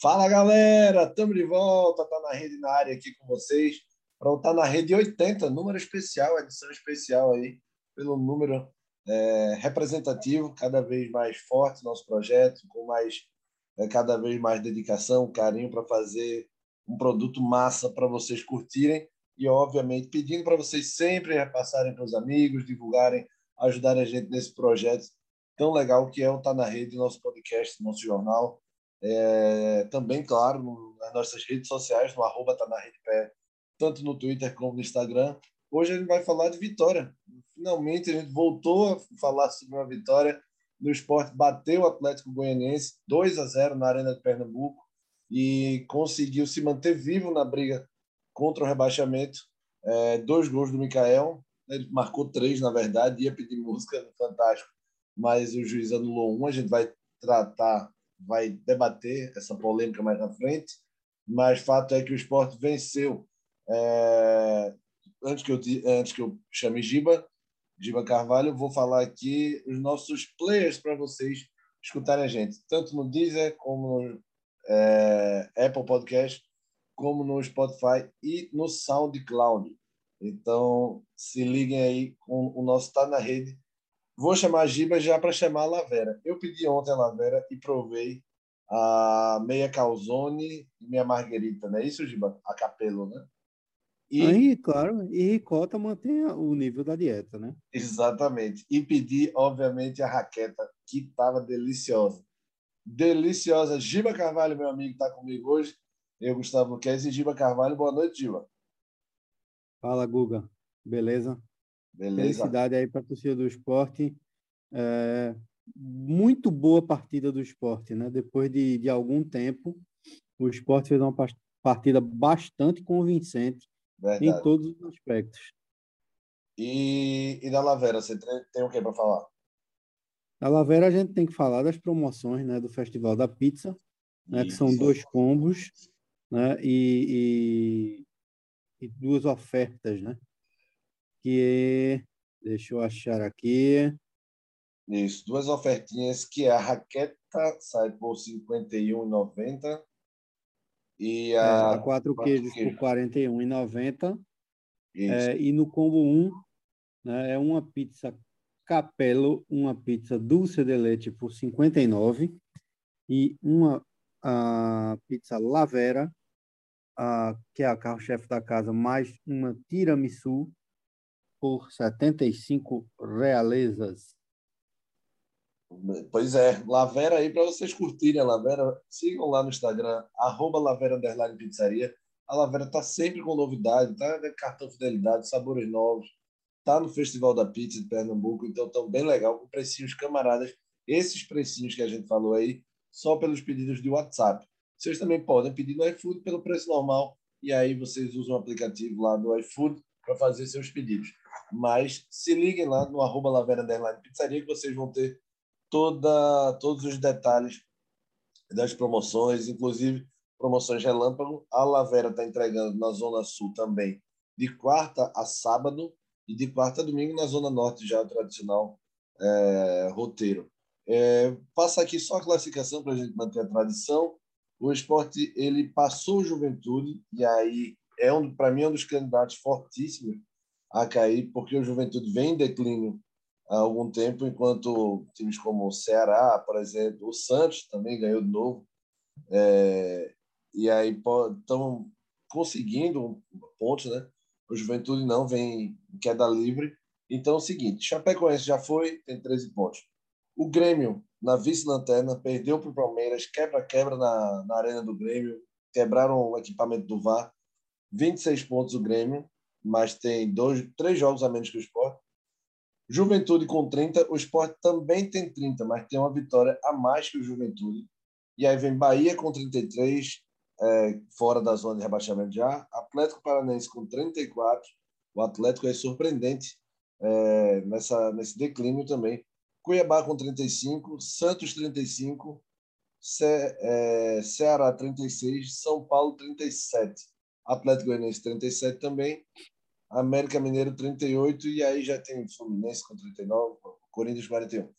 Fala galera, estamos de volta, tá na rede na área aqui com vocês. Para estar na rede 80, número especial, edição especial aí, pelo número é, representativo, cada vez mais forte nosso projeto, com mais é, cada vez mais dedicação, carinho para fazer um produto massa para vocês curtirem e, obviamente, pedindo para vocês sempre repassarem para os amigos, divulgarem, ajudarem a gente nesse projeto tão legal que é o Tá na Rede, nosso podcast, nosso jornal. É, também, claro, nas nossas redes sociais, no arroba Tá na Rede Pé, tanto no Twitter como no Instagram. Hoje a gente vai falar de vitória. Finalmente a gente voltou a falar sobre uma vitória no esporte, bateu o Atlético Goianiense 2 a 0 na Arena de Pernambuco e conseguiu se manter vivo na briga contra o rebaixamento. É, dois gols do Mikael, ele marcou três, na verdade, ia pedir música Fantástico, mas o juiz anulou um. A gente vai tratar, vai debater essa polêmica mais na frente, mas fato é que o esporte venceu. É, antes, que eu, antes que eu chame Giba, Giba Carvalho, vou falar aqui os nossos players para vocês escutarem a gente, tanto no Deezer como no é, Apple Podcast, como no Spotify e no SoundCloud. Então, se liguem aí com o nosso Tá na Rede. Vou chamar a Giba já para chamar a Lavera. Eu pedi ontem a Lavera e provei a meia calzone e minha marguerita, não é isso, Giba? A capelo, né? E... Aí, claro, e ricota mantém o nível da dieta, né? Exatamente. E pedi, obviamente, a raqueta, que estava deliciosa deliciosa. Giba Carvalho, meu amigo, está comigo hoje. Eu, Gustavo Luquez e Giba Carvalho. Boa noite, Giba. Fala, Guga. Beleza? Beleza. Felicidade aí para a torcida do esporte. É, muito boa partida do esporte, né? Depois de, de algum tempo, o esporte fez uma partida bastante convincente Verdade. em todos os aspectos. E, e da Lavera, você tem, tem o que para falar? Da Lavera a gente tem que falar das promoções né, do Festival da Pizza, né, que são dois combos né, e, e, e, duas ofertas, né? Que deixa eu achar aqui. Isso, duas ofertinhas que a raqueta sai por R$ 51,90 e a, é, a quatro, quatro queijos, queijos por R$ 41,90. É, e no combo 1 né, é uma pizza Capello, uma pizza dulce de leite por 59 e uma a pizza Lavera, que é a carro-chefe da casa, mais uma tiramisu por 75 realezas. Pois é, Lavera aí para vocês curtirem a Lavera, sigam lá no Instagram, arroba Lavera Underline Pizzaria. A Lavera está sempre com novidade, tá? Cartão fidelidade, sabores novos, Está no Festival da Pizza de Pernambuco, então estão bem legal, com precinhos camaradas. Esses precinhos que a gente falou aí, só pelos pedidos de WhatsApp. Vocês também podem pedir no iFood pelo preço normal, e aí vocês usam o aplicativo lá do iFood para fazer seus pedidos. Mas se liguem lá no arroba Lavera Pizzaria que vocês vão ter toda, todos os detalhes das promoções, inclusive promoções relâmpago. A Lavera está entregando na Zona Sul também, de quarta a sábado, e de quarta a domingo na Zona Norte, já tradicional é, roteiro. É, passa aqui só a classificação para a gente manter a tradição. O esporte ele passou o Juventude, e aí é um, para mim, é um dos candidatos fortíssimos a cair, porque o Juventude vem em declínio há algum tempo, enquanto times como o Ceará, por exemplo, o Santos também ganhou de novo. É, e aí estão conseguindo pontos, né? O Juventude não vem em queda livre. Então é o seguinte: Chapecoense já foi, tem 13 pontos. O Grêmio, na vice-lanterna, perdeu para o Palmeiras, quebra-quebra na, na arena do Grêmio, quebraram o equipamento do VAR. 26 pontos o Grêmio, mas tem dois, três jogos a menos que o Sport. Juventude com 30, o Sport também tem 30, mas tem uma vitória a mais que o Juventude. E aí vem Bahia com 33, é, fora da zona de rebaixamento já. Atlético Paranaense com 34. O Atlético é surpreendente é, nessa, nesse declínio também. Cuiabá com 35, Santos 35, Ce, é, Ceará 36, São Paulo 37. Atlético Goianiense 37 também, América Mineiro 38 e aí já tem Fluminense com 39, Corinthians 41.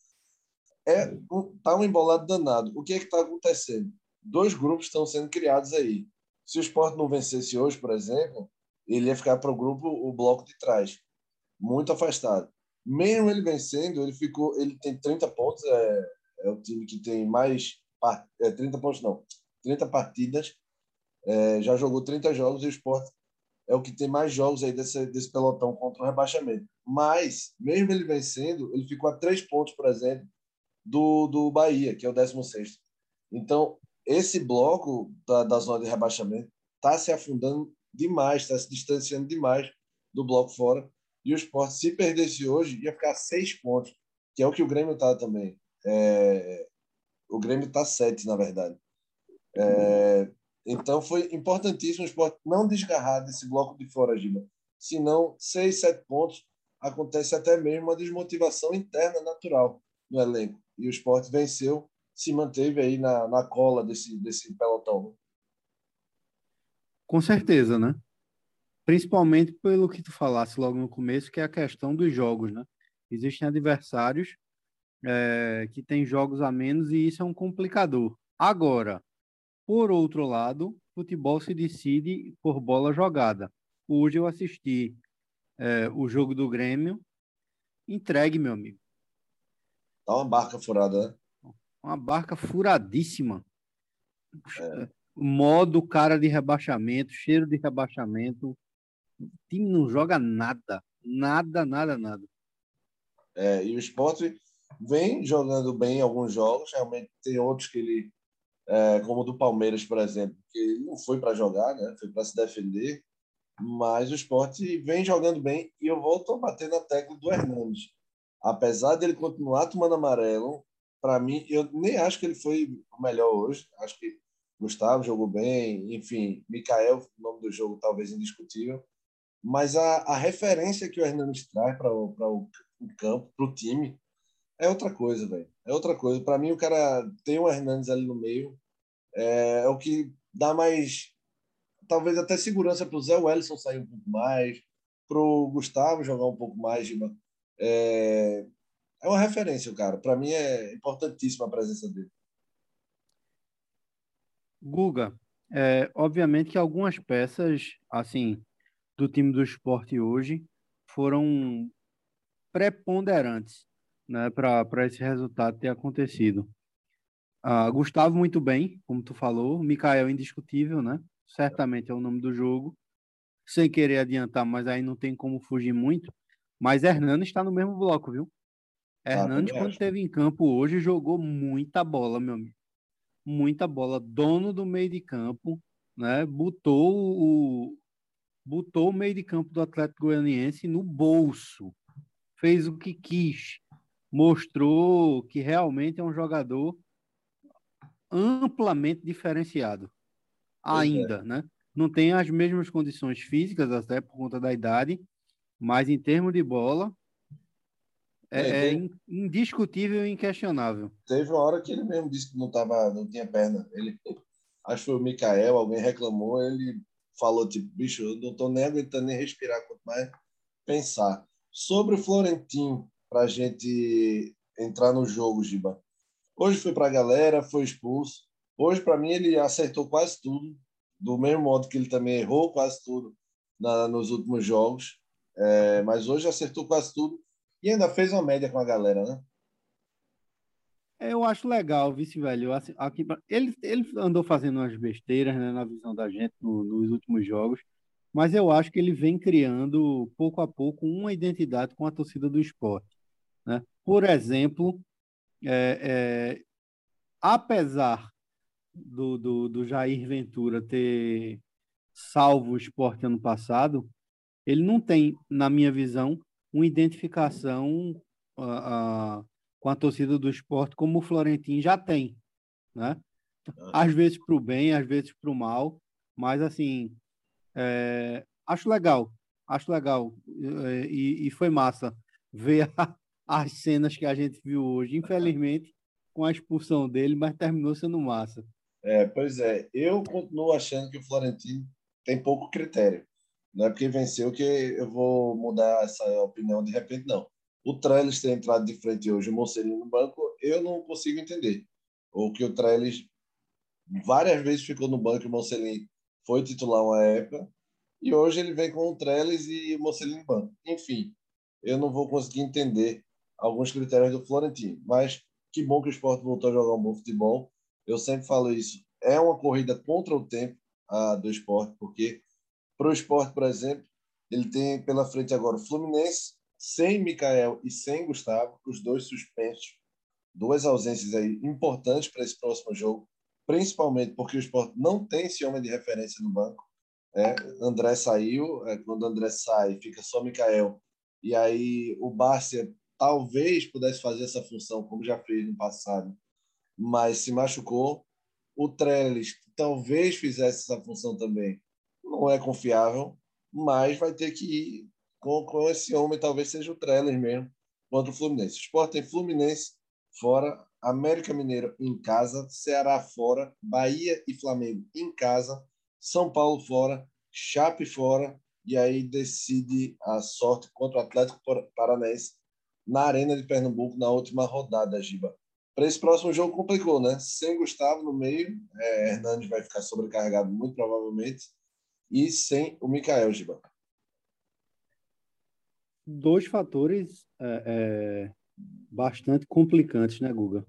É, tá um embolado danado. O que é que está acontecendo? Dois grupos estão sendo criados aí. Se o Sport não vencesse hoje, por exemplo, ele ia ficar para o grupo, o bloco de trás, muito afastado. Mesmo ele vencendo, ele ficou, ele tem 30 pontos, é, é o time que tem mais é, 30 pontos não, 30 partidas, é, já jogou 30 jogos e o Sport é o que tem mais jogos aí desse, desse pelotão contra o rebaixamento. Mas, mesmo ele vencendo, ele ficou a três pontos, por exemplo, do, do Bahia, que é o 16. Então, esse bloco da, da zona de rebaixamento está se afundando demais, está se distanciando demais do bloco fora. E o Sport, se perdesse hoje, ia ficar seis pontos, que é o que o Grêmio está também. É, o Grêmio está sete, na verdade. É, então foi importantíssimo o Sport não desgarrar desse bloco de fora, Giba. Senão, seis, sete pontos, acontece até mesmo uma desmotivação interna natural no elenco. E o Sport venceu se manteve aí na, na cola desse, desse pelotão. Né? Com certeza, né? Principalmente pelo que tu falasse logo no começo, que é a questão dos jogos, né? Existem adversários é, que têm jogos a menos e isso é um complicador. Agora, por outro lado, futebol se decide por bola jogada. Hoje eu assisti é, o jogo do Grêmio, entregue, meu amigo. Tá uma barca furada, né? uma barca furadíssima. É. Modo cara de rebaixamento, cheiro de rebaixamento. O time não joga nada. Nada, nada, nada. É, e o esporte vem jogando bem alguns jogos, realmente tem outros que ele, é, como o do Palmeiras, por exemplo, que ele não foi para jogar, né? foi para se defender, mas o esporte vem jogando bem e eu volto a bater na tecla do Hernandes. Apesar dele continuar tomando amarelo, para mim, eu nem acho que ele foi o melhor hoje. Acho que Gustavo jogou bem, enfim, Mikael, o nome do jogo talvez indiscutível. Mas a, a referência que o Hernandes traz para o, o, o campo, para o time, é outra coisa, velho. É outra coisa. Para mim, o cara tem o Hernandes ali no meio, é, é o que dá mais, talvez até segurança para o Zé Wellison sair um pouco mais, para o Gustavo jogar um pouco mais. É, é uma referência, cara. Para mim é importantíssima a presença dele. Guga, é, obviamente que algumas peças, assim, do time do esporte hoje foram preponderantes, né, para esse resultado ter acontecido. Ah, Gustavo muito bem, como tu falou, Mikael indiscutível, né? Certamente é o nome do jogo. Sem querer adiantar, mas aí não tem como fugir muito. Mas Hernando está no mesmo bloco, viu? Hernandes, quando esteve em campo hoje, jogou muita bola, meu amigo. Muita bola. Dono do meio de campo, né? Botou o, botou o meio de campo do Atlético Goianiense no bolso. Fez o que quis. Mostrou que realmente é um jogador amplamente diferenciado. Ainda, é. né? Não tem as mesmas condições físicas, até por conta da idade, mas em termos de bola, é, é indiscutível e inquestionável. Teve uma hora que ele mesmo disse que não, tava, não tinha perna. Ele, acho que foi o Mikael, alguém reclamou, ele falou, tipo, bicho, eu não estou nem aguentando nem respirar, quanto mais pensar. Sobre o Florentino, para a gente entrar no jogo, Giba. Hoje foi para a galera, foi expulso. Hoje, para mim, ele acertou quase tudo, do mesmo modo que ele também errou quase tudo na, nos últimos jogos. É, mas hoje acertou quase tudo e ainda fez uma média com a galera, né? Eu acho legal, vice velho. Assim, ele, ele andou fazendo umas besteiras né, na visão da gente no, nos últimos jogos, mas eu acho que ele vem criando pouco a pouco uma identidade com a torcida do esporte. Né? Por exemplo, é, é, apesar do, do, do Jair Ventura ter salvo o esporte ano passado, ele não tem, na minha visão, uma identificação uh, uh, com a torcida do esporte como o Florentino já tem, né? Ah. Às vezes para o bem, às vezes para o mal, mas assim, é, acho legal, acho legal é, e, e foi massa ver a, as cenas que a gente viu hoje, infelizmente com a expulsão dele, mas terminou sendo massa. É, pois é, eu continuo achando que o Florentino tem pouco critério. Não é porque venceu que eu vou mudar essa opinião de repente, não. O Trellis ter entrado de frente hoje, o Mocelin no banco, eu não consigo entender. Ou que o Trellis várias vezes ficou no banco e o Mocelin foi titular uma época, e hoje ele vem com o Trellis e o Mocelin no banco. Enfim, eu não vou conseguir entender alguns critérios do Florentino, mas que bom que o esporte voltou a jogar um bom futebol. Eu sempre falo isso. É uma corrida contra o tempo a, do esporte, porque para o esporte, por exemplo, ele tem pela frente agora o Fluminense, sem Mikael e sem Gustavo, os dois suspensos. Duas ausências aí importantes para esse próximo jogo, principalmente porque o esporte não tem esse homem de referência no banco. É, André saiu, é, quando André sai, fica só Mikael. E aí o Bárcia talvez pudesse fazer essa função, como já fez no passado, mas se machucou. O Trellis talvez fizesse essa função também. Não é confiável, mas vai ter que ir com, com esse homem, talvez seja o Trellis mesmo, contra o Fluminense. O Sport tem Fluminense fora, América Mineiro em casa, Ceará fora, Bahia e Flamengo em casa, São Paulo fora, Chape fora, e aí decide a sorte contra o Atlético Paranaense na Arena de Pernambuco na última rodada, Giba. Para esse próximo jogo complicou, né? Sem Gustavo no meio, é, Hernandes vai ficar sobrecarregado muito provavelmente, e sem o Mikael, Giba. Dois fatores é, é, bastante complicantes, né, Guga?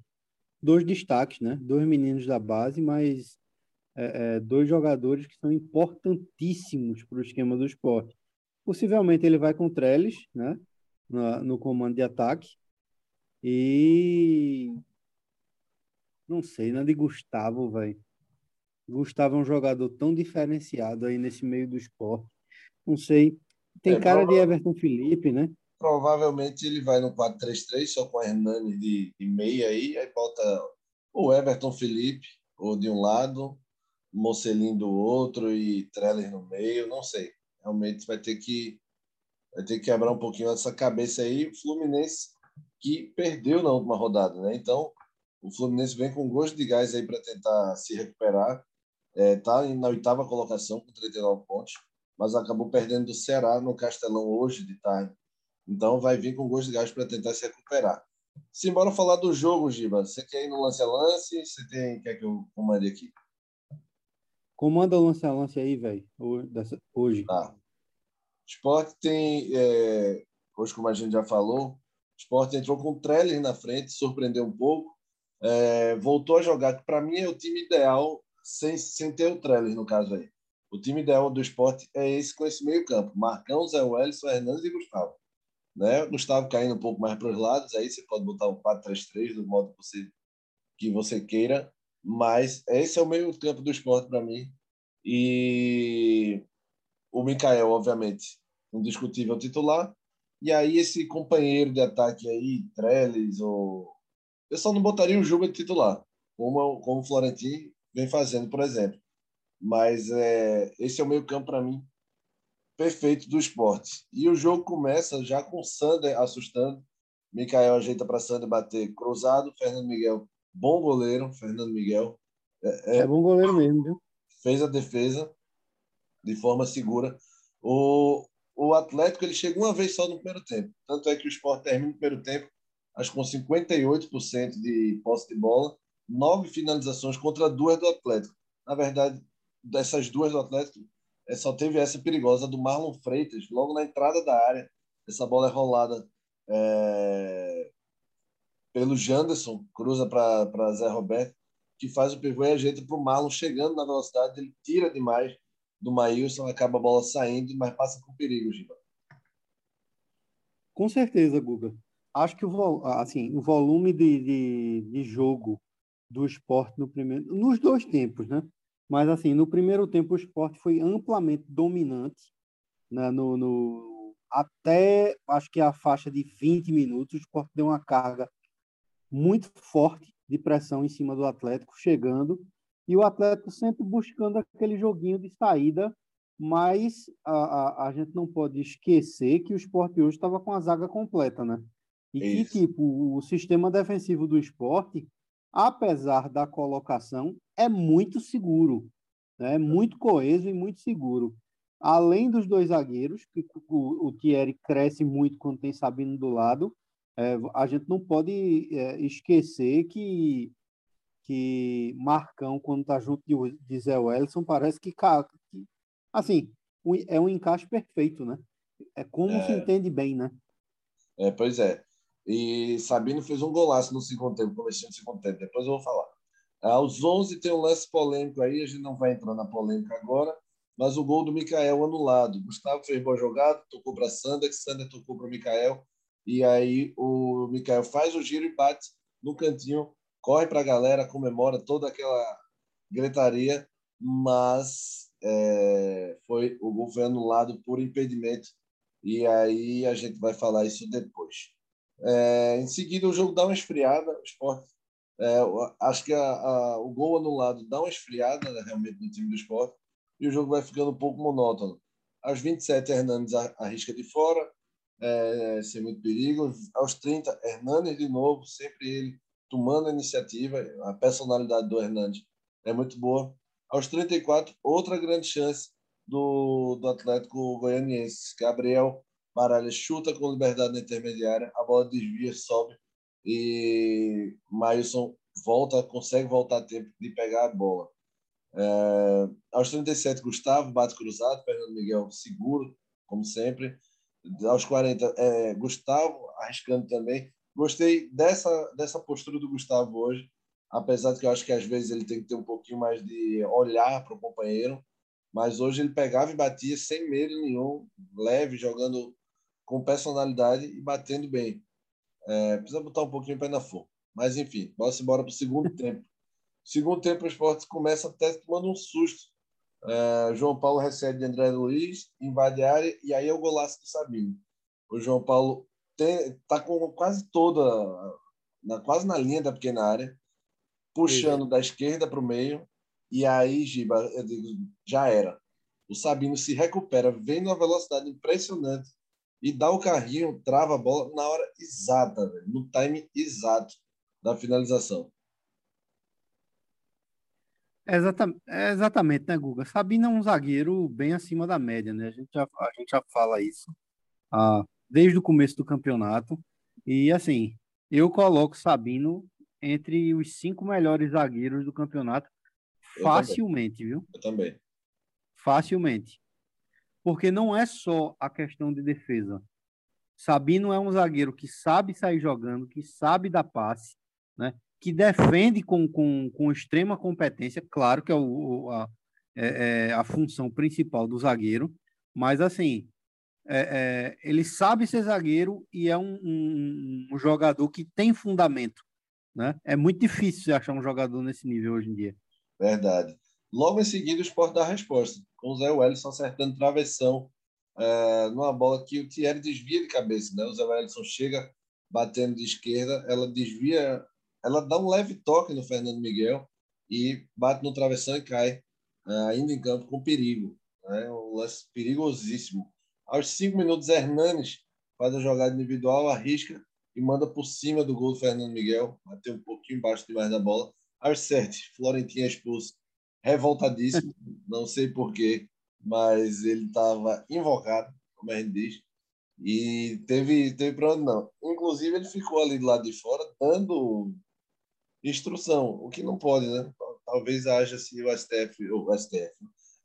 Dois destaques, né? Dois meninos da base, mas é, é dois jogadores que são importantíssimos para o esquema do esporte. Possivelmente ele vai com o Trellis, né? no, no comando de ataque. E não sei, né? De Gustavo, velho. Gustavo é um jogador tão diferenciado aí nesse meio do esporte. Não sei. Tem é, cara de Everton Felipe, né? Provavelmente ele vai no 4-3-3, só com a Hernani de, de meia aí, aí bota o Everton Felipe, ou de um lado, Mocelin do outro e Treller no meio, não sei. Realmente vai ter que vai ter que quebrar um pouquinho essa cabeça aí. O Fluminense que perdeu na última rodada, né? Então, o Fluminense vem com gosto de gás aí para tentar se recuperar. É, tá na oitava colocação com 39 pontos, mas acabou perdendo do Ceará no Castelão hoje de tarde. Então, vai vir com gosto de gás para tentar se recuperar. Simbora falar do jogo, Giba. Você quer ir no lance a lance? Você tem, quer que eu comande aqui? Comanda o lance a lance aí, velho, hoje. Tá. Esporte tem, é, hoje como a gente já falou, o Esporte entrou com o Trellis na frente, surpreendeu um pouco, é, voltou a jogar, que para mim é o time ideal, sem, sem ter o Trellis no caso aí. O time ideal do esporte é esse com esse meio campo. Marcão, Zé Wellison, Hernandes e Gustavo. Né? Gustavo caindo um pouco mais para os lados, aí você pode botar um 4-3-3 do modo que você, que você queira. Mas esse é o meio campo do esporte para mim. E o Mikael, obviamente, indiscutível titular. E aí esse companheiro de ataque aí, Trellis, ou... eu só não botaria o Juba de titular, como, como o Florentino vem fazendo, por exemplo. Mas é, esse é o meio campo para mim perfeito do esporte. E o jogo começa já com o Sander assustando. Mikael ajeita para Sander bater cruzado. Fernando Miguel, bom goleiro. Fernando Miguel. É, é, é bom goleiro mesmo, viu? Fez a defesa de forma segura. O, o Atlético ele chega uma vez só no primeiro tempo. Tanto é que o Sport termina no primeiro tempo, acho que com 58% de posse de bola, nove finalizações contra duas do Atlético. Na verdade, dessas duas do Atlético, é, só teve essa perigosa do Marlon Freitas, logo na entrada da área. Essa bola é rolada é, pelo Janderson, cruza para Zé Roberto, que faz o pivô e ajeita para o Marlon, chegando na velocidade, ele tira demais do Maílson, acaba a bola saindo, mas passa com perigo, Giba. Com certeza, Guga. Acho que o, assim, o volume de, de, de jogo do esporte no primeiro, nos dois tempos, né? Mas assim, no primeiro tempo o esporte foi amplamente dominante, né? no, no, até acho que a faixa de 20 minutos, o esporte deu uma carga muito forte de pressão em cima do Atlético, chegando e o Atlético sempre buscando aquele joguinho de saída, mas a, a, a gente não pode esquecer que o esporte hoje estava com a zaga completa, né? E Isso. que, tipo, o sistema defensivo do esporte, apesar da colocação, é muito seguro. né? muito coeso e muito seguro. Além dos dois zagueiros, que o, o Thierry cresce muito quando tem Sabino do lado, é, a gente não pode é, esquecer que, que Marcão, quando está junto de, de Zé Wellison, parece que, que assim, é um encaixe perfeito, né? É como é, se entende bem, né? É, pois é. E Sabino fez um golaço no segundo tempo, começou no segundo tempo, depois eu vou falar. Aos 11 tem um lance polêmico aí, a gente não vai entrar na polêmica agora, mas o gol do Mikael anulado. Gustavo fez boa jogada, tocou para Sander, Sander tocou para o Mikael, e aí o Mikael faz o giro e bate no cantinho, corre para a galera, comemora toda aquela gritaria, mas é, foi o gol foi anulado por impedimento, e aí a gente vai falar isso depois. É, em seguida, o jogo dá uma esfriada, o esporte. É, acho que a, a, o gol anulado dá uma esfriada né, realmente no time do esporte e o jogo vai ficando um pouco monótono. Aos 27, Hernandes arrisca de fora, é, sem muito perigo. Aos 30, Hernandes de novo, sempre ele tomando a iniciativa. A personalidade do Hernandes é muito boa. Aos 34, outra grande chance do, do Atlético Goianiense. Gabriel Baralha chuta com liberdade na intermediária, a bola desvia, sobe e Mailson volta, consegue voltar a tempo de pegar a bola. É, aos 37, Gustavo bate cruzado, Fernando Miguel seguro, como sempre. Aos 40, é, Gustavo arriscando também. Gostei dessa, dessa postura do Gustavo hoje, apesar de que eu acho que às vezes ele tem que ter um pouquinho mais de olhar para o companheiro, mas hoje ele pegava e batia sem medo nenhum, leve, jogando com personalidade e batendo bem. É, precisa botar um pouquinho o pé na forma. Mas, enfim, vamos embora para o segundo tempo. Segundo tempo, o esporte começa até tomando um susto. É, João Paulo recebe de André Luiz, invade a área e aí é o golaço do Sabino. O João Paulo está com quase toda, na, quase na linha da pequena área, puxando da esquerda para o meio. E aí, Giba, eu digo, já era. O Sabino se recupera, vem numa velocidade impressionante e dá o carrinho, trava a bola na hora exata, véio, no time exato da finalização. É exatamente, é exatamente, né, Guga? Sabino é um zagueiro bem acima da média, né? A gente já, a gente já fala isso ah, desde o começo do campeonato. E, assim, eu coloco Sabino entre os cinco melhores zagueiros do campeonato eu facilmente, também. viu? Eu também. Facilmente porque não é só a questão de defesa. Sabino é um zagueiro que sabe sair jogando, que sabe dar passe, né? que defende com, com, com extrema competência, claro que é, o, a, é, é a função principal do zagueiro, mas assim, é, é, ele sabe ser zagueiro e é um, um, um, jogador que tem fundamento. Né? É muito difícil achar um jogador nesse nível hoje em dia. Verdade. Logo em seguida, o Sport dá a resposta, com o Zé Wellison acertando travessão é, numa bola que o Thierry desvia de cabeça. Né? O Zé Wellison chega batendo de esquerda, ela desvia, ela dá um leve toque no Fernando Miguel e bate no travessão e cai, é, ainda em campo com perigo. Né? Um lance perigosíssimo. Aos cinco minutos, Hernanes faz a jogada individual, arrisca e manda por cima do gol do Fernando Miguel, bateu um pouquinho embaixo demais da bola. Aos sete, Florentinha expulso revoltadíssimo, não sei porquê, mas ele estava invocado, como a gente diz, e teve, teve problema não. Inclusive, ele ficou ali do lado de fora dando instrução, o que não pode, né? Talvez haja se o STF, ou STF,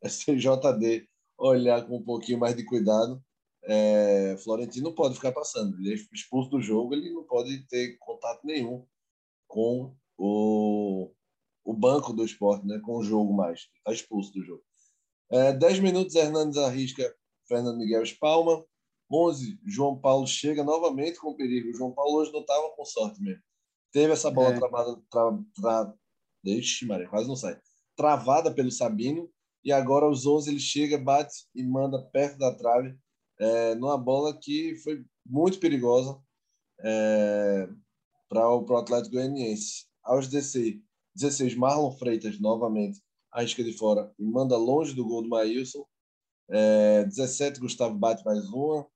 STJD olhar com um pouquinho mais de cuidado. É, Florentino não pode ficar passando, ele é expulso do jogo, ele não pode ter contato nenhum com o, o banco do esporte, né, com o jogo mais. Está expulso do jogo. É, 10 minutos, Hernandes arrisca Fernando Miguel espalma. 11, João Paulo chega novamente com perigo. O João Paulo hoje não estava com sorte mesmo. Teve essa bola é. travada, tra, tra, Maria, quase não sai. Travada pelo Sabino. E agora, aos 11, ele chega, bate e manda perto da trave. É, numa bola que foi muito perigosa é, para o Atlético Goianiense. Aos 16, 16, Marlon Freitas, novamente, arrisca de fora e manda longe do gol do Maílson. É, 17, Gustavo bate mais uma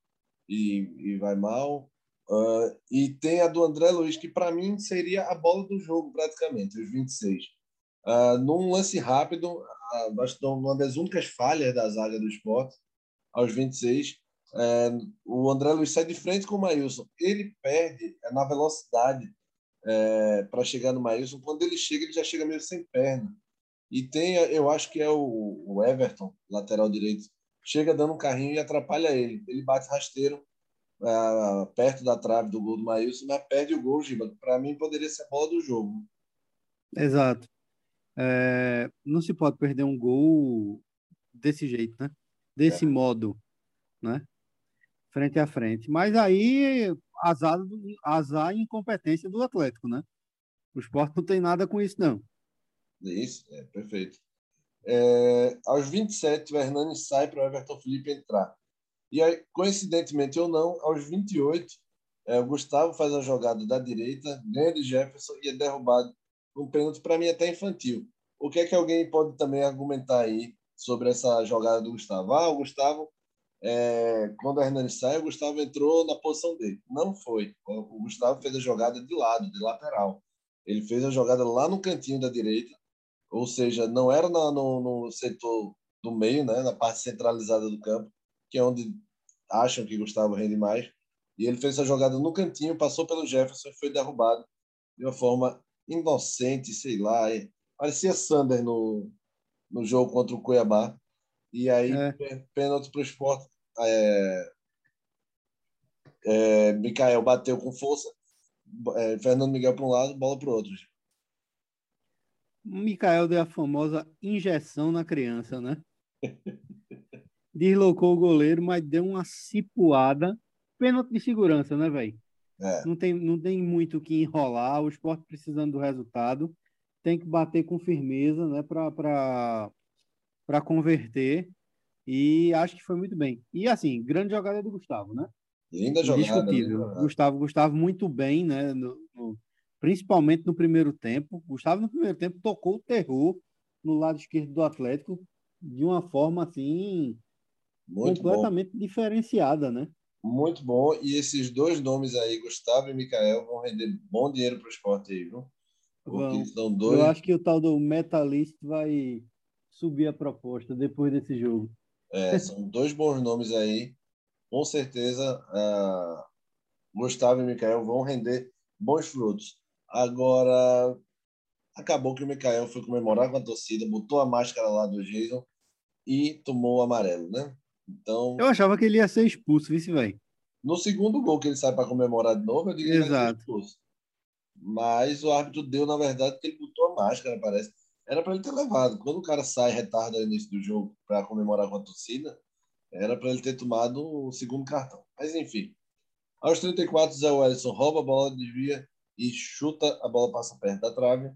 e, e vai mal. Uh, e tem a do André Luiz, que para mim seria a bola do jogo, praticamente, os 26. Uh, num lance rápido, uma das únicas falhas da zaga do esporte, aos 26. É, o André Luiz sai de frente com o Maílson. Ele perde é, na velocidade é, para chegar no Maílson. Quando ele chega, ele já chega meio sem perna. E tem, eu acho que é o, o Everton, lateral direito, chega dando um carrinho e atrapalha ele. Ele bate rasteiro uh, perto da trave do gol do Maílson, mas perde o gol, Giba. Para mim, poderia ser a bola do jogo. Exato. É, não se pode perder um gol desse jeito, né? Desse é. modo, né? Frente a frente. Mas aí, azar, azar e incompetência do Atlético, né? O esporte não tem nada com isso, não. Isso, é perfeito. É, aos 27, o Hernani sai para o Everton Felipe entrar. E aí, coincidentemente ou não, aos 28, é, o Gustavo faz a jogada da direita, ganha de Jefferson e é derrubado. Um pênalti, para mim, até infantil. O que é que alguém pode também argumentar aí sobre essa jogada do Gustavo? Ah, o Gustavo, é, quando o Hernani sai, o Gustavo entrou na posição dele. Não foi. O Gustavo fez a jogada de lado, de lateral. Ele fez a jogada lá no cantinho da direita, ou seja, não era no, no setor do meio, né, na parte centralizada do campo, que é onde acham que Gustavo rende mais. E ele fez essa jogada no cantinho, passou pelo Jefferson e foi derrubado de uma forma inocente, sei lá. Parecia Sander no, no jogo contra o Cuiabá. E aí, é. pênalti para o esporte. É, é, Mikael bateu com força. É, Fernando Miguel para um lado, bola para o outro. Mikael deu a famosa injeção na criança, né? deslocou o goleiro, mas deu uma cipuada. Pênalti de segurança, né, velho? É. Não, tem, não tem muito o que enrolar. O esporte precisando do resultado. Tem que bater com firmeza, né, para converter. E acho que foi muito bem. E assim, grande jogada do Gustavo, né? Linda jogada. Indiscutível. Gustavo, Gustavo muito bem, né? No, no, principalmente no primeiro tempo. Gustavo, no primeiro tempo, tocou o terror no lado esquerdo do Atlético de uma forma assim muito completamente bom. diferenciada, né? Muito bom. E esses dois nomes aí, Gustavo e Mikael, vão render bom dinheiro para o esporte aí, viu? Porque são dois. Eu acho que o tal do Metalist vai subir a proposta depois desse jogo. É, são dois bons nomes aí. Com certeza, uh, Gustavo e Mikael vão render bons frutos. Agora, acabou que o Mikael foi comemorar com a torcida, botou a máscara lá do Jason e tomou o amarelo, né? Então, eu achava que ele ia ser expulso, vice vai. No segundo gol que ele sai para comemorar de novo, eu digo que ele ia ser expulso. Mas o árbitro deu, na verdade, que ele botou a máscara, parece. Era para ele ter levado. Quando o cara sai retarda no início do jogo para comemorar com a torcida, era para ele ter tomado o segundo cartão. Mas enfim. Aos 34, Zé Wellison rouba a bola, desvia e chuta, a bola passa perto da trave.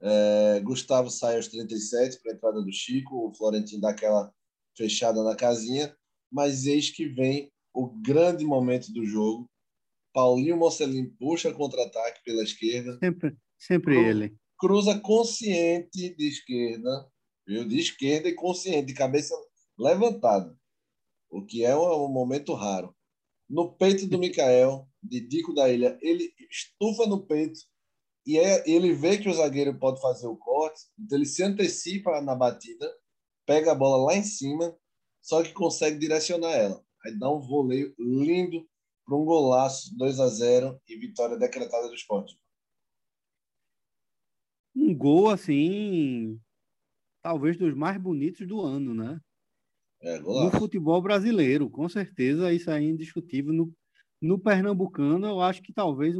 É, Gustavo sai aos 37 para a entrada do Chico, o Florentino dá aquela fechada na casinha, mas eis que vem o grande momento do jogo. Paulinho Mocelin puxa contra-ataque pela esquerda. Sempre, sempre ele. Cruza consciente de esquerda, viu? de esquerda e consciente, de cabeça levantada, o que é um, um momento raro. No peito do Mikael, de Dico da Ilha, ele estufa no peito e é, ele vê que o zagueiro pode fazer o corte, então ele se antecipa na batida pega a bola lá em cima, só que consegue direcionar ela. Aí dá um voleio lindo para um golaço, 2 a 0 e vitória decretada do esporte. Um gol assim, talvez dos mais bonitos do ano, né? É, no futebol brasileiro, com certeza isso aí é indiscutível. No, no Pernambucano, eu acho que talvez,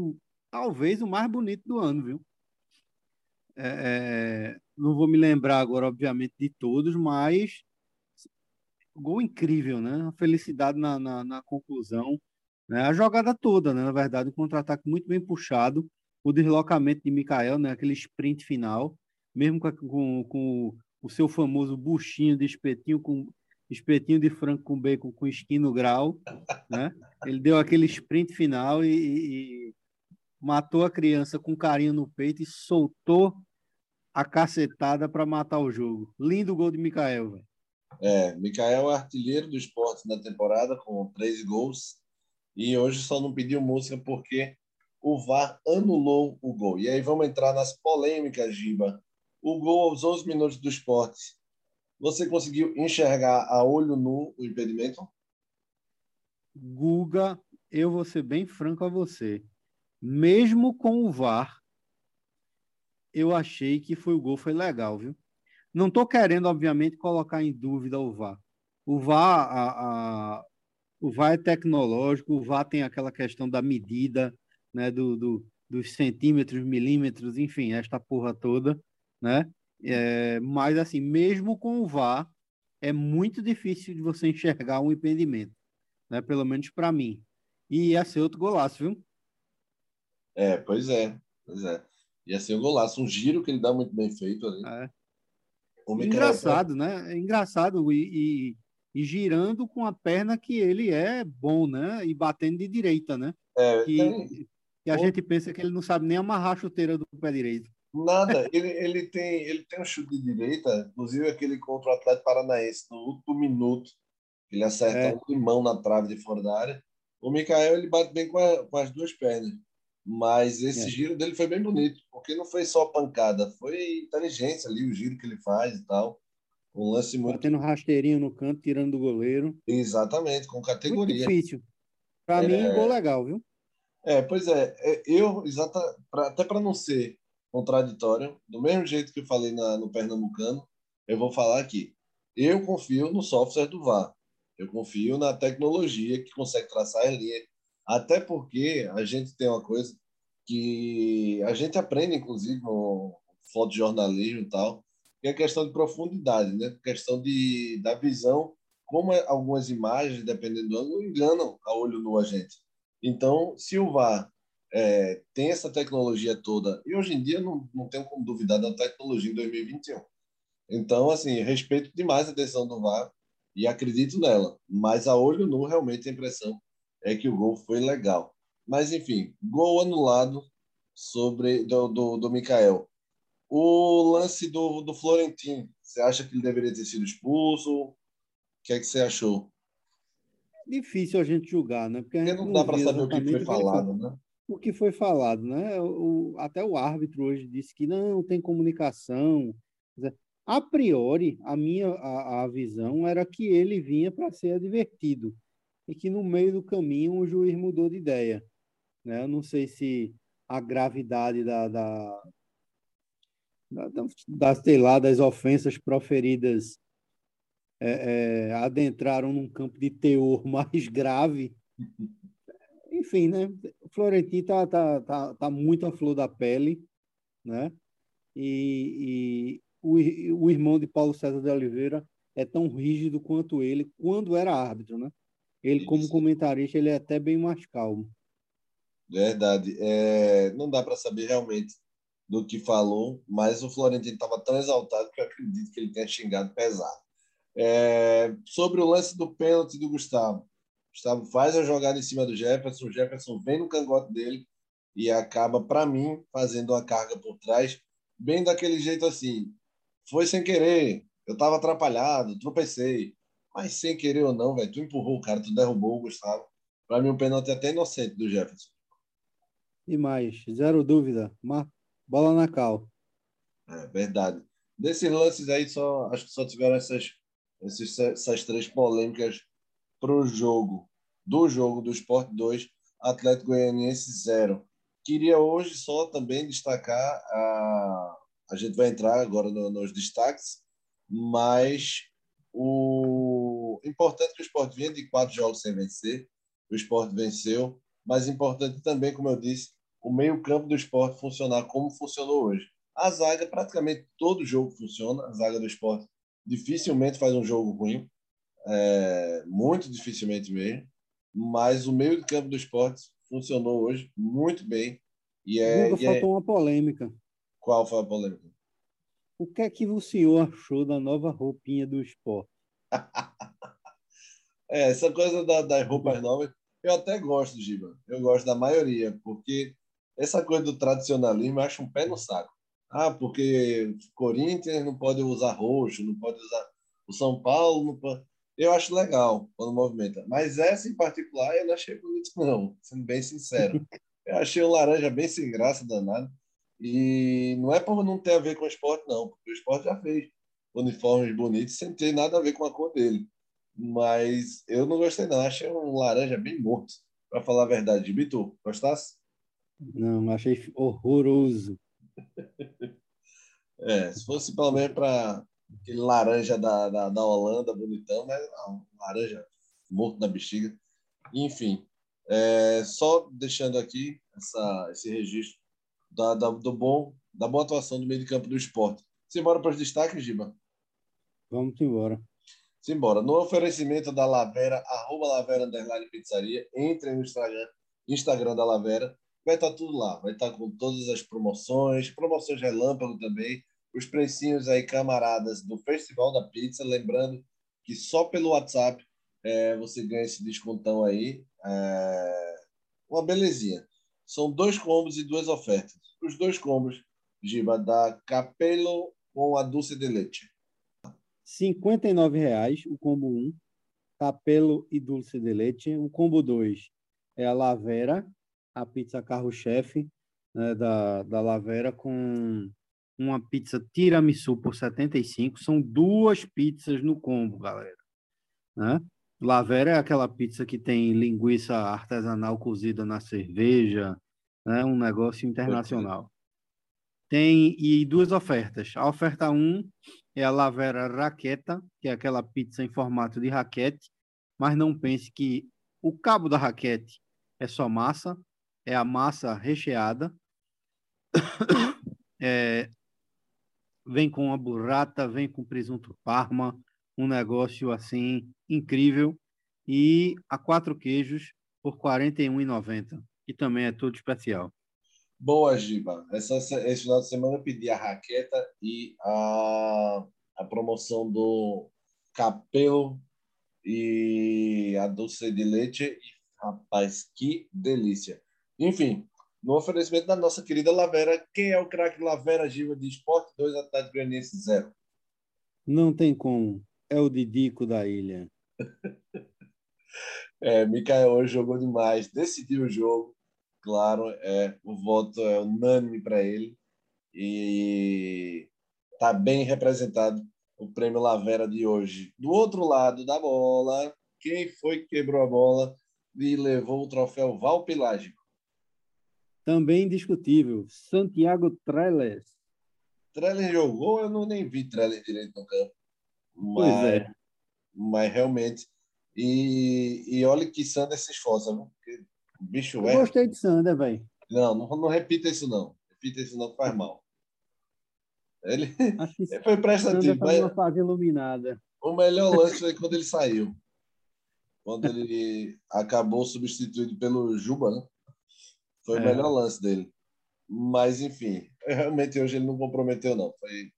talvez o mais bonito do ano, viu? É, é não vou me lembrar agora, obviamente, de todos, mas gol incrível, né? Uma felicidade na, na, na conclusão. Né? A jogada toda, né? na verdade, um contra-ataque muito bem puxado. O deslocamento de Mikael, né? aquele sprint final, mesmo com, com, com o seu famoso buchinho de espetinho com espetinho de frango com bacon com esquino grau, né? Ele deu aquele sprint final e, e, e matou a criança com carinho no peito e soltou a cacetada para matar o jogo. Lindo gol de Mikael, velho. É, Mikael é artilheiro do esporte na temporada, com 13 gols. E hoje só não pediu música porque o VAR anulou o gol. E aí vamos entrar nas polêmicas, Giba. O gol aos 11 minutos do esporte Você conseguiu enxergar a olho nu o impedimento? Guga, eu vou ser bem franco a você. Mesmo com o VAR, eu achei que foi o gol foi legal, viu? Não estou querendo, obviamente, colocar em dúvida o VAR. O VAR, a, a, o VAR é tecnológico, o VAR tem aquela questão da medida, né, do, do dos centímetros, milímetros, enfim, esta porra toda, né? É, mas assim, mesmo com o VAR, é muito difícil de você enxergar um impedimento, né? Pelo menos para mim. E ia ser outro golaço, viu? É, pois é, pois é. Ia ser um golaço, um giro que ele dá muito bem feito ali. É. Engraçado, né? É engraçado e, e, e, girando com a perna que ele é bom, né? E batendo de direita, né? É, que, tem... que a gente pensa que ele não sabe nem amarrar a chuteira do pé direito. Nada, ele, ele, tem, ele tem um chute de direita, inclusive aquele contra o Atlético Paranaense, no último minuto, ele acerta é. um limão na trave de fora da área. O Mikael ele bate bem com, a, com as duas pernas. Mas esse é. giro dele foi bem bonito, porque não foi só pancada, foi inteligência ali, o giro que ele faz e tal. Um lance muito. Batendo rasteirinho no canto, tirando do goleiro. Exatamente, com categoria. Muito difícil. Para é... mim, gol legal, viu? É, pois é. é eu, exata, pra, até para não ser contraditório, do mesmo jeito que eu falei na, no Pernambucano, eu vou falar aqui. Eu confio no software do VAR. Eu confio na tecnologia que consegue traçar a linha até porque a gente tem uma coisa que a gente aprende, inclusive, no fotojornalismo e tal, que é a questão de profundidade, né? Questão de, da visão, como é, algumas imagens, dependendo do ângulo, enganam a olho nu a gente. Então, se o VAR é, tem essa tecnologia toda, e hoje em dia não, não tenho como duvidar da tecnologia em 2021. Então, assim, respeito demais a decisão do VAR e acredito nela, mas a olho nu realmente a impressão é que o gol foi legal. Mas, enfim, gol anulado sobre do, do, do Mikael. O lance do, do Florentino, você acha que ele deveria ter sido expulso? O que é que você achou? Difícil a gente julgar, né? Porque, Porque não, não dá para saber o que foi falado, né? O que foi falado, né? O, até o árbitro hoje disse que não tem comunicação. A priori, a minha a, a visão era que ele vinha para ser advertido e que no meio do caminho o juiz mudou de ideia. Né? Eu não sei se a gravidade da, da, da, da sei lá, das ofensas proferidas é, é, adentraram num campo de teor mais grave. Enfim, né? O Florentino tá, tá, tá, tá muito à flor da pele, né? E, e o, o irmão de Paulo César de Oliveira é tão rígido quanto ele quando era árbitro, né? Ele, como comentarista, ele é até bem mais calmo. Verdade. É, não dá para saber realmente do que falou, mas o Florentino estava tão exaltado que eu acredito que ele tenha xingado pesado. É, sobre o lance do pênalti do Gustavo. Gustavo faz a jogada em cima do Jefferson, o Jefferson vem no cangote dele e acaba, para mim, fazendo uma carga por trás, bem daquele jeito assim. Foi sem querer, eu estava atrapalhado, tropecei. Mas sem querer ou não, velho, tu empurrou o cara, tu derrubou o Gustavo. Para mim, um pênalti até inocente do Jefferson. E mais, zero dúvida. Uma bola na cal. É verdade. Desses lances aí, só, acho que só tiveram essas, esses, essas três polêmicas pro jogo. Do jogo do Sport 2, Atlético Goianiense 0. Queria hoje só também destacar a. A gente vai entrar agora no, nos destaques, mas o importante que o esporte vinha de quatro jogos sem vencer, o esporte venceu, mas importante também, como eu disse, o meio-campo do esporte funcionar como funcionou hoje. A zaga, praticamente todo jogo funciona, a zaga do esporte dificilmente faz um jogo ruim, é, muito dificilmente mesmo, mas o meio-campo do esporte funcionou hoje muito bem. E é, Nunca e é faltou é... uma polêmica. Qual foi a polêmica? O que é que o senhor achou da nova roupinha do esporte? é, essa coisa da, das roupas novas, eu até gosto, Giba. Eu gosto da maioria, porque essa coisa do tradicionalismo eu acho um pé no saco. Ah, porque Corinthians não pode usar roxo, não pode usar. O São Paulo pode. Eu acho legal quando movimenta. Mas essa em particular eu não achei bonito, não, sendo bem sincero. Eu achei o laranja bem sem graça danado. E não é por não ter a ver com o esporte, não, porque o esporte já fez uniformes bonitos, sem ter nada a ver com a cor dele. Mas eu não gostei, não. Achei um laranja bem morto, para falar a verdade. Bitu, gostasse? Não, achei horroroso. É, se fosse pelo menos para aquele laranja da, da, da Holanda, bonitão, mas não, laranja morto na bexiga. Enfim, é, só deixando aqui essa, esse registro da, da, do bom, da boa atuação do meio de campo do esporte. Simbora para os destaques, Giba? Vamos embora. Simbora. No oferecimento da Lavera, arroba Lavera Underline Pizzaria, entre no Instagram, Instagram da Lavera, vai estar tudo lá. Vai estar com todas as promoções, promoções relâmpago também, os precinhos aí, camaradas, do Festival da Pizza. Lembrando que só pelo WhatsApp é, você ganha esse descontão aí. É, uma belezinha. São dois combos e duas ofertas. Os dois combos, Giba, da Capello com a Dulce de Leite. R$ 59,00 o combo 1, Capello e Dulce de Leite. O combo 2 é a Lavera, a pizza carro-chefe né, da, da Lavera com uma pizza tiramisu por 75. São duas pizzas no combo, galera. Né? Lavera é aquela pizza que tem linguiça artesanal cozida na cerveja, né? um negócio internacional. Tem e duas ofertas. A oferta 1 um é a Lavera Raqueta, que é aquela pizza em formato de raquete, mas não pense que o cabo da raquete é só massa, é a massa recheada. É, vem com a burrata, vem com presunto parma, um negócio assim incrível. E a quatro queijos por R$ 41,90, que também é tudo especial. Boa, Giba. Essa, esse final de semana eu pedi a raqueta e a, a promoção do capel e a doce de leite. E, rapaz, que delícia. Enfim, no oferecimento da nossa querida Lavera, quem é o craque Lavera Giba de esporte? 2 Atlético Goianiense 0. Não tem como. É o Didico da ilha. é, Mikael hoje jogou demais, decidiu o jogo. Claro, é, o voto é unânime para ele. E está bem representado o prêmio Lavera de hoje. Do outro lado da bola, quem foi que quebrou a bola e levou o troféu Valpilágico? Também indiscutível, Santiago Trellis. Trellis jogou, eu não nem vi Trellis direito no campo. Mas, pois é. Mas realmente. E, e olha que Sander se esforça, viu? Porque o bicho é. Eu gostei de Sander, velho. Não, não, não repita isso, não. Repita isso, não, faz mal. Ele, ele foi prestativo. Tá mas... uma fase iluminada. O melhor lance foi quando ele saiu. Quando ele acabou substituído pelo Juba, né? Foi é. o melhor lance dele. Mas, enfim, realmente hoje ele não comprometeu, não. Foi,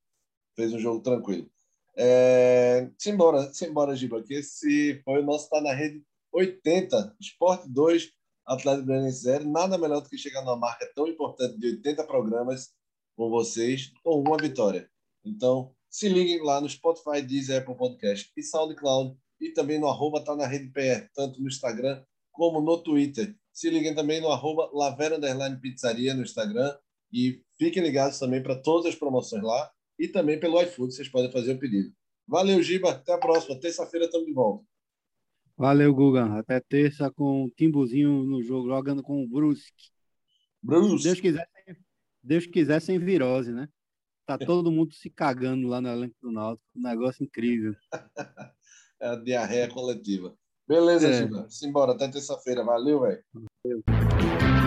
fez um jogo tranquilo. É, simbora, simbora, Giba, que esse foi o nosso Tá na Rede 80, Esporte 2, Atlético Goianiense 0. Nada melhor do que chegar numa marca tão importante de 80 programas com vocês, com uma vitória. Então, se liguem lá no Spotify, Deezer, Apple Podcast e SoundCloud e também no arroba Tá na Rede PR, tanto no Instagram como no Twitter. Se liguem também no arroba Lavera Pizzaria no Instagram e fiquem ligados também para todas as promoções lá e também pelo iFood vocês podem fazer o pedido. Valeu, Giba. Até a próxima. Terça-feira estamos de volta. Valeu, Guga. Até terça com o Timbuzinho no jogo, jogando com o Brusque. Brusque. Deus quiser, Deus quiser sem virose, né? Tá todo mundo se cagando lá no elenco do Náutico. Um negócio incrível. é a diarreia coletiva. Beleza, é. Giba. Simbora. Até terça-feira. Valeu, velho. 没有。